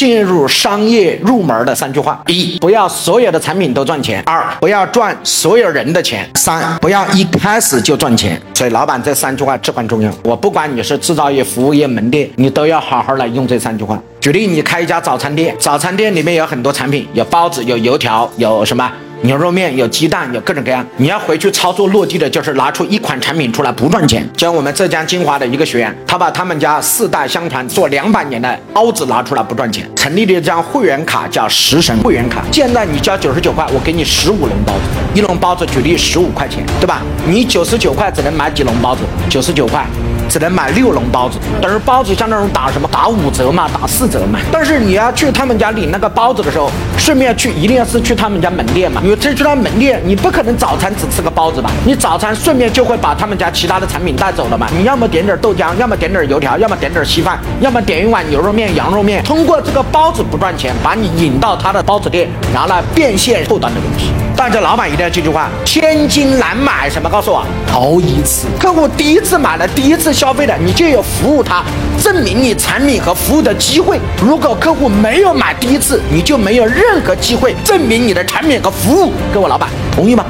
进入商业入门的三句话：一、不要所有的产品都赚钱；二、不要赚所有人的钱；三、不要一开始就赚钱。所以，老板这三句话至关重要。我不管你是制造业、服务业、门店，你都要好好来用这三句话。举例，你开一家早餐店，早餐店里面有很多产品，有包子，有油条，有什么？牛肉面有鸡蛋，有各种各样。你要回去操作落地的，就是拿出一款产品出来不赚钱。像我们浙江金华的一个学员，他把他们家四代相传做两百年的包子拿出来不赚钱，成立了一张会员卡，叫食神会员卡。现在你交九十九块，我给你十五笼包子，一笼包子举例十五块钱，对吧？你九十九块只能买几笼包子？九十九块。只能买六笼包子，但是包子像那种打什么打五折嘛，打四折嘛。但是你要去他们家领那个包子的时候，顺便去一定要是去他们家门店嘛，有这去他门店，你不可能早餐只吃个包子吧？你早餐顺便就会把他们家其他的产品带走了嘛。你要么点点豆浆，要么点点油条，要么点点稀饭，要么点一碗牛肉面、羊肉面。通过这个包子不赚钱，把你引到他的包子店，然后呢变现后端的东西。大家老板一定要记住话：千金难买什么？告诉我，头一次。客户第一次买了，第一次消费的，你就有服务他，证明你产品和服务的机会。如果客户没有买第一次，你就没有任何机会证明你的产品和服务。各位老板，同意吗？